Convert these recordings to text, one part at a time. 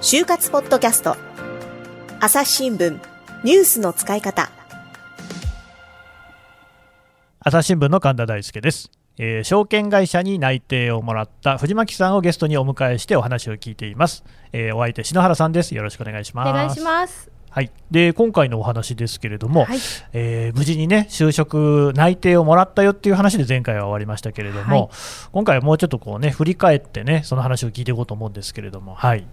就活ポッドキャスト。朝日新聞。ニュースの使い方。朝日新聞の神田大輔です、えー証券会社に内定をもらった藤巻さんをゲストにお迎えしてお話を聞いています、えーお相手篠原さんです。よろしくお願いします。お願いします。はい、で今回のお話ですけれども、はい。えー無事にね就職内定をもらったよっていう話で前回は終わりましたけれども、はい。今回はもうちょっとこうね振り返ってねその話を聞いていこうと思うんですけれどもはい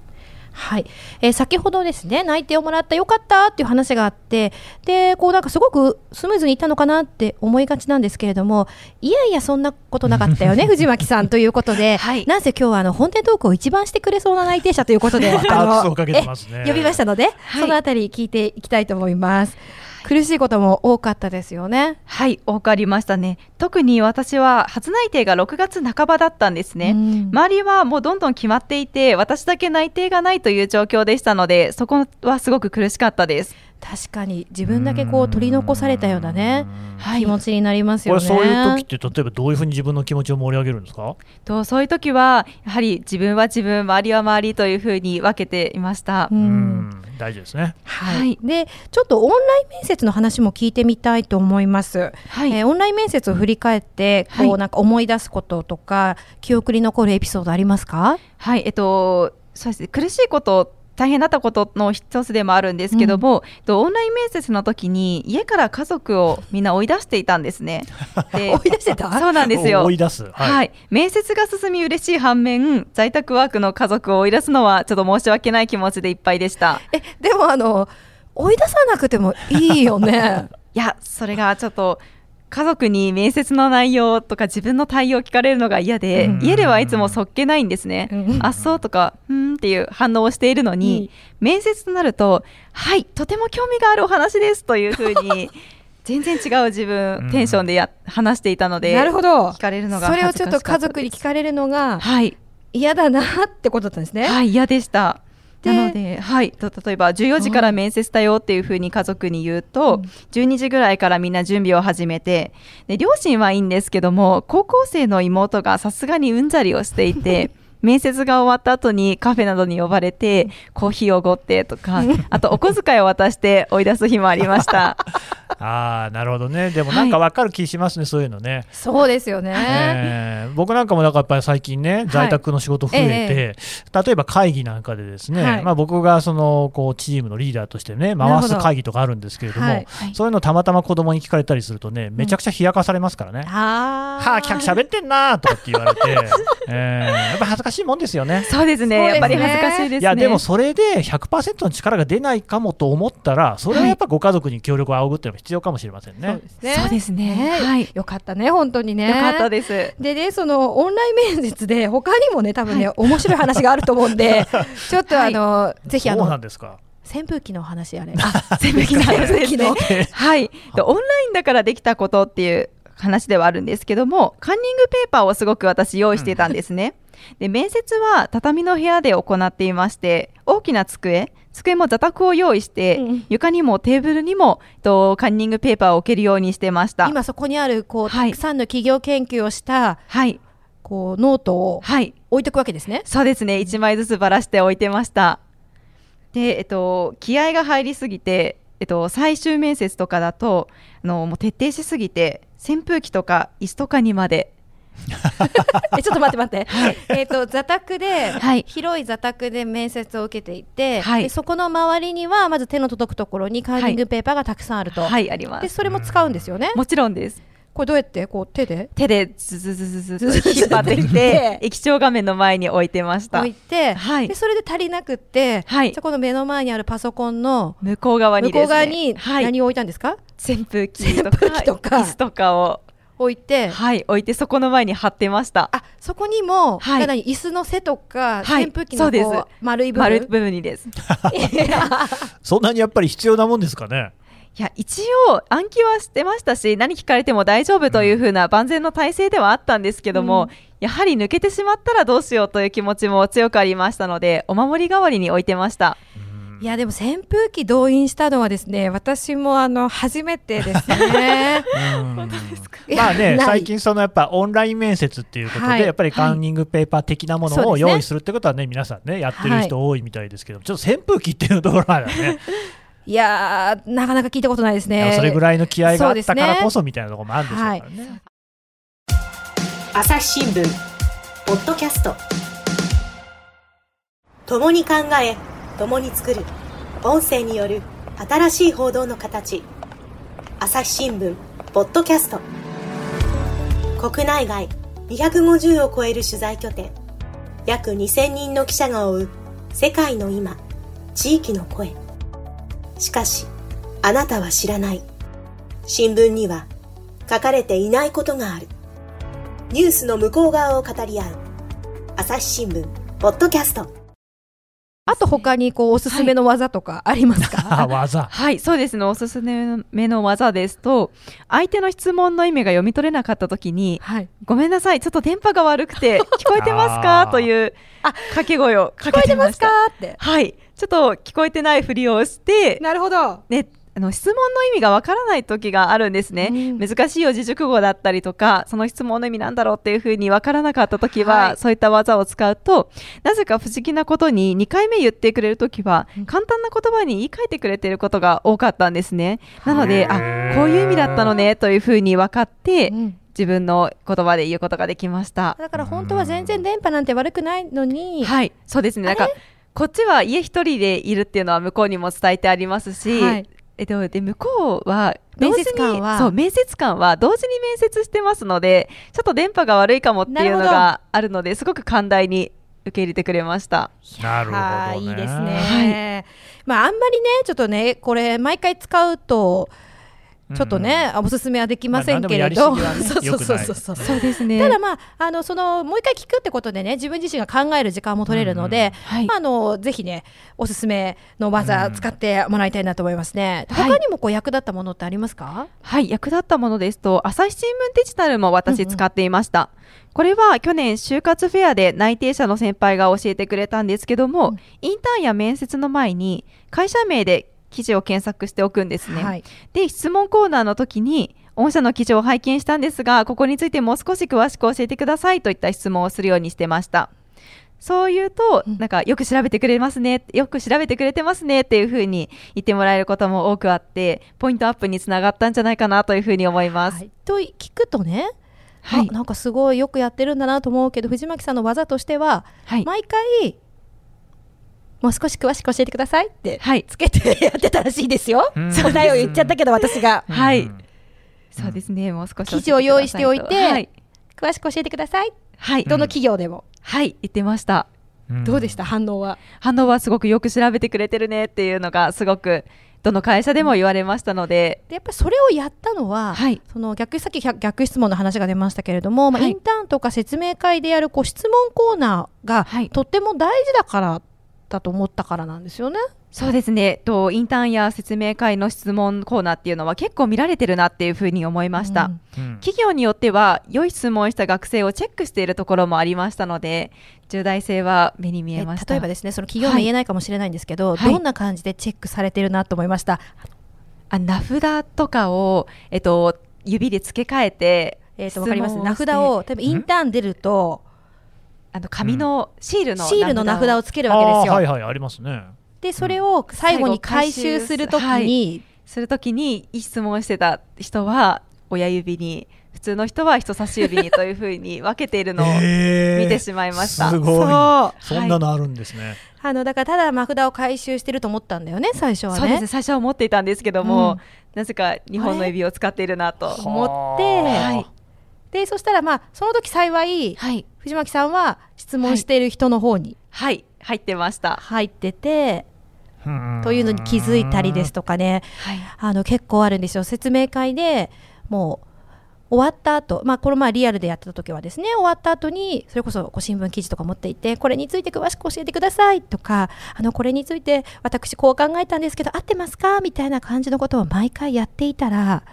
はい、えー先ほどですね内定をもらったよかったっていう話があってでこうなんかすごくスムーズにいったのかなって思いがちなんですけれどもいやいやそんなことなかったよね 藤巻さんということで、はい。なんせ今日はあの本店トークを一番してくれそうな内定者ということで 呼びましたので、い。そのあたり聞いていきたいと思います。苦しいことも多かったですよね。はい、多くありましたね。特に私は初内定が6月半ばだったんですね。うん周りはもうどんどん決まっていて、私だけ内定がないという状況でしたので、そこはすごく苦しかったです。確かに自分だけこう取り残されたようなねはい気持ちになりますよね。これそういう時って例えばどういうふうに自分の気持ちを盛り上げるんですか？とそういう時は、やはり自分は自分、周りは周りというふうに分けていました。ううんん大事ですね。はい、はい。でちょっとオンライン面接の話も聞いてみたいと思います、はい、えーオンライン面接を振り返ってこう、はい。なんか思い出すこととか記憶に残るエピソードありますか？はい、えっと、そうですね、苦しいこと、大変だったことの一つでもあるんですけども、えっとオンライン面接の時に家から家族をみんな追い出していたんですね。で追い出してた？そうなんですよ。追い出すはい、面接が進み嬉しい反面、在宅ワークの家族を追い出すのはちょっと申し訳ない気持ちでいっぱいでした。えでもあの追い出さなくてもいいよね いや、それがちょっと家族に面接の内容とか自分の対応を聞かれるのが嫌で、うん家ではいつもそっけないんですね。うんあっそうとか、うんっていう反応をしているのに、面接となると、はい、とても興味があるお話ですというふうに、全然違う自分、テンションでや話していたので、なるほど。聞かれるのがそれをちょっと家族に聞かれるのがはい、嫌だなってことだったんですね、はい、嫌でした。でなので、はい、と例えば14時から面接だよっていうふうに家族に言うと、12時ぐらいからみんな準備を始めてで両親はいいんですけども高校生の妹がさすがにうんざりをしていて 面接が終わった後にカフェなどに呼ばれてコーヒーをおごってとかあとお小遣いを渡して追い出す日もありました。ああなるほどね。でもなんかわかる気しますね、そういうのね。そうですよね、えー僕なんかもだからやっぱり最近ね在宅の仕事増えて、例えば会議なんかでですね、はい。まあ、僕がそのこうチームのリーダーとしてね回す会議とかあるんですけれども、はいそういうのたまたま子供に聞かれたりするとねめちゃくちゃ冷やかされますからね。あー。はあ、客喋ってんなーとかって言われて、えーやっぱ恥ずかしいもんですよね。そうですね。やっぱり恥ずかしいですね。いやでもそれで100%の力が出ないかもと思ったらそれはやっぱご家族に協力を仰ぐっていうのが必要かもしれませんね。そうですね。そうですね。ねはい。よかったね本当にね。よかったです。でね、そのオンライン面接で他にもね多分ね、面白い話があると思うんで ちょっとあの、ぜひあそうなのんですか？扇風機の話あれ。扇風機の話です 扇風機のはい、でオンラインだからできたことっていう話ではあるんですけどもカンニングペーパーをすごく私用意してたんですね。で面接は畳の部屋で行っていまして大きな机机も座卓を用意して、うん。床にもテーブルにもとカンニングペーパーを置けるようにしてました。今そこにあるこう、はい。たくさんの企業研究をしたはい、こうノートをはい、置いておくわけですね。そうですね。1枚ずつばらして置いてました。でえっと気合が入りすぎてえっと最終面接とかだとあのもう徹底しすぎて扇風機とか椅子とかにまで。えちょっと待って待って、えーと、と座卓で、はい、広い座卓で面接を受けていて、はい、でそこの周りにはまず手の届くところにカーリングペーパーがたくさんあると、はい、あります。でそれも使うんですよね。もちろんです。これどうやって？こう手で？手でズズズズズ引っ張ってきて液晶画面の前に置いてました置いて、はい、でそれで足りなくって、はい、じゃこの目の前にあるパソコンの向こう側に、向こう側に何を置いたんですか、はい扇風機とか機とか。椅子とかを置いて、はい置いてそこの前に貼ってました。あそこにも、はい。何椅子の背とか、はい扇風機のそうです。こう丸い部分？丸い部分にです。そんなにやっぱり必要なもんですかね？いや一応暗記はしてましたし何聞かれても大丈夫というふうな万全の体制ではあったんですけども、やはり抜けてしまったらどうしようという気持ちも強くありましたのでお守り代わりに置いてましたいやでも扇風機動員したのはですね私もあの初めてですね。まあね、ない。最近、そのやっぱオンライン面接っていうことで、はい。やっぱりカンニングペーパー的なものを用意するってことはね、皆さんね、やってる人多いみたいですけど、ちょっと扇風機っていうところはね、いやーなかなか聞いたことないですね。それぐらいの気合があったからこそみたいなところもあるんでしょうからね。朝日新聞ポッドキャスト。共に考え共に作る。音声による新しい報道の形。朝日新聞ポッドキャスト。国内外250を超える取材拠点。約2000人の記者が追う世界の今地域の声。しかしあなたは知らない。新聞には書かれていないことがある。ニュースの向こう側を語り合う朝日新聞ポッドキャスト。あと他にこうおすすめの技とかありますか、あ技。はい、そうですね。おすすめの技ですと、相手の質問の意味が読み取れなかったときに、はい、ごめんなさい、ちょっと電波が悪くて、聞こえてますか？というあ掛け声をか聞こえてますか？けてました。って。はい、ちょっと聞こえてないふりをして、なるほど。ね、あの質問の意味がわからない時があるんですね、うん。難しい四字熟語だったりとかその質問の意味なんだろうっていうふうにわからなかった時は、はい。そういった技を使うとなぜか不思議なことに2回目言ってくれる時は、うん。簡単な言葉に言い換えてくれてることが多かったんですね。なのであこういう意味だったのねというふうに分かって、うん。自分の言葉で言うことができました。だから本当は全然電波なんて悪くないのに、はい。そうですね。なんかこっちは家一人でいるっていうのは向こうにも伝えてありますし、はいえっと、で向こうは面接官はそう面接官は同時に面接してますのでちょっと電波が悪いかもっていうのがあるのですごく寛大に受け入れてくれました。なるほどね。はいいいですね、まああんまりねちょっとねこれ毎回使うとちょっとね、おすすめはできませんけれど、まあ そうそうそうそう。そうですね。ただまああのそのもう一回聞くってことでね自分自身が考える時間も取れるので、はい。まあ、あのぜひねおすすめの技使ってもらいたいなと思いますね、はい。他にもこう役立ったものってありますか、はい、役立ったものですと、朝日新聞デジタルも私使っていました。これは去年、就活フェアで内定者の先輩が教えてくれたんですけども、うん。インターンや面接の前に会社名で記事を検索しておくんですね。はいで、質問コーナーの時に、御社の記事を拝見したんですが、ここについてもう少し詳しく教えてくださいといった質問をするようにしてました。そう言うと、うんなんかよく調べてくれますね、よく調べてくれてますねっていうふうに言ってもらえることも多くあって、ポイントアップにつながったんじゃないかなというふうに思います。はいと聞くとね、はいあなんかすごいよくやってるんだなと思うけど藤巻さんの技としては、はい毎回もう少し詳しく教えてくださいってはい。つけてやってたらしいですよ。うん。答えを言っちゃったけど私が。うん。はい。そうですね、もう少し。記事を用意しておいてはい、詳しく教えてください。はい、どの企業でも、はい、言ってました。うん。どうでした？反応は。反応はすごくよく調べてくれてるねっていうのがすごくどの会社でも言われましたので、でやっぱりそれをやったのは、はい。その逆さっき逆逆質問の話が出ましたけれども、まあはい。インターンとか説明会でやるこう質問コーナーが、はい。とっても大事だからだと思ったからなんですよね。そうですね。とインターンや説明会の質問コーナーっていうのは結構見られてるなっていうふうに思いました、うん。うん。企業によっては良い質問した学生をチェックしているところもありましたので重大性は目に見えました。例えばですねその企業名言えないかもしれないんですけど、はい。どんな感じでチェックされてるなと思いました？あ名札とかを、えっと、指で付け替えてえー、とわかります。名札を例えばインターン出るとあの紙のシールのシールの名札をつつけるわけですよ。はいはいありますね。でそれを最後に回収するときに、するときにい。い質問してた人は親指に普通の人は人差し指にというふうに分けているのを えー。見てしまいました。すごい。そう。そんなのあるんですね、あのだからただ名札を回収してると思ったんだよね最初はね。そうですね。最初は思っていたんですけども、うん。なぜか日本の指を使っているなと。思ってはいでそしたらまあその時幸いはい、藤巻さんは質問している人の方にはい、入ってました。入ってて、うん。というのに気づいたりですとかね。はい、あの結構あるんですよ。説明会でもう終わった後、まあこの前リアルでやってた時はですね終わった後にそれこそこう新聞記事とか持っていてこれについて詳しく教えてくださいとかあのこれについて私こう考えたんですけど合ってますか？みたいな感じのことを毎回やっていたら、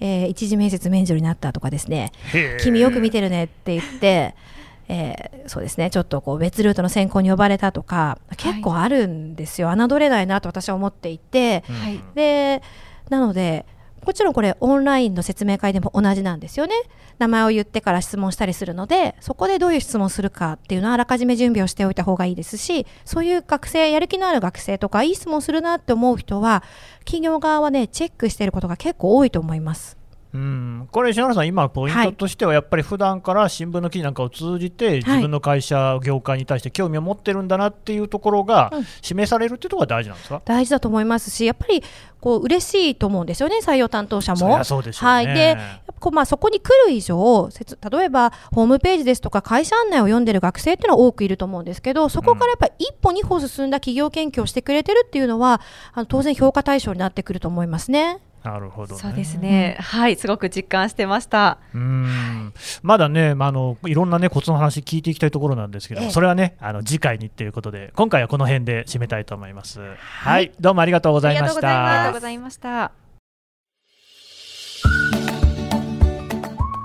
えー一次面接免除になったとかですね。君よく見てるねって言って、えーそうですね。ちょっとこう別ルートの選考に呼ばれたとか結構あるんですよ、侮れないなと私は思っていて、うん。はいでなのでもちろんこれオンラインの説明会でも同じなんですよね名前を言ってから質問したりするのでそこでどういう質問するかっていうのはあらかじめ準備をしておいた方がいいですしそういう学生やる気のある学生とかいい質問するなって思う人は企業側はねチェックしてることが結構多いと思います。うん、これ、篠原さん、今、ポイントとしては、やっぱり普段から新聞の記事なんかを通じて、自分の会社、業界に対して興味を持ってるんだなっていうところがうん。示されるっていうところが大事なんですか、大事だと思いますしやっぱりこう嬉しいと思うんですよね採用担当者も。そでね。はい、でこうまあそこに来る以上例えばホームページですとか会社案内を読んでる学生っていうのは多くいると思うんですけどそこからやっぱり一歩二歩進んだ企業研究をしてくれてるっていうのはあの当然評価対象になってくると思いますね。なるほど、ね、そうですね、はい、すごく実感してました。うん。まだね、まあ、あのいろんな、ね、コツの話聞いていきたいところなんですけど、ええ。それはねあの次回にということで今回はこの辺で締めたいと思います。はい、どうもありがとうございましありがとうございます。ありがとうたございました。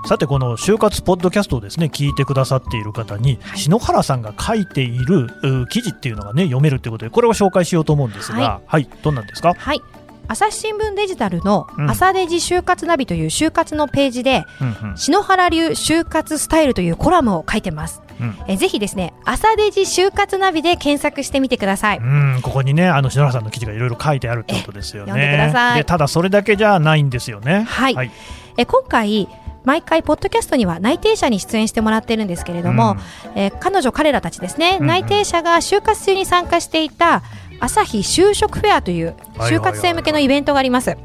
さてこの就活ポッドキャストをですね聞いてくださっている方に、篠原さんが書いているう記事っていうのがね読めるということでこれを紹介しようと思うんですが、は、はい。どんなんですか、はい朝日新聞デジタルのうん朝デジ就活ナビという就活のページで、うんうん篠原流就活スタイルというコラムを書いてます。うんえぜひですね、朝デジ就活ナビで検索してみてください。うんここにねあの篠原さんの記事がいろいろ書いてあるってことですよね。え読んでくださいでただそれだけじゃないんですよね。はいはいえ今回毎回ポッドキャストには内定者に出演してもらってるんですけれども、えー彼女彼らたちですね、うんうん内定者が就活中に参加していた朝日就職フェアという就活生向けのイベントがあります、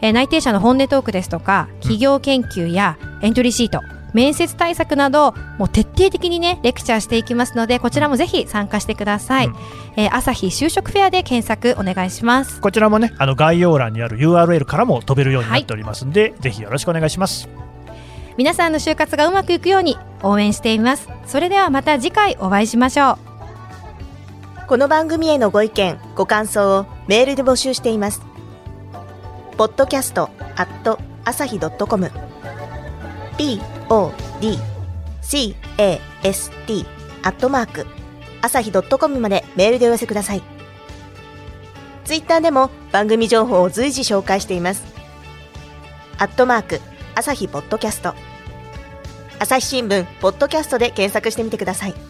内定者の本音トークですとか企業研究やエントリーシート面接対策などもう徹底的にねレクチャーしていきますのでこちらもぜひ参加してください、うん。えー朝日就職フェアで検索お願いします。こちらもねあの概要欄にある URL からも飛べるようになっておりますんで、ぜひよろしくお願いします。皆さんの就活がうまくいくように応援しています。それではまた次回お会いしましょうこの番組へのご意見、ご感想をメールで募集しています。podcast アット朝日 .com p o d c a s t アットマーク朝日 .com までメールでお寄せください。ツイッターでも番組情報を随時紹介しています。アットマーク朝日ポッドキャスト朝日新聞ポッドキャストで検索してみてください。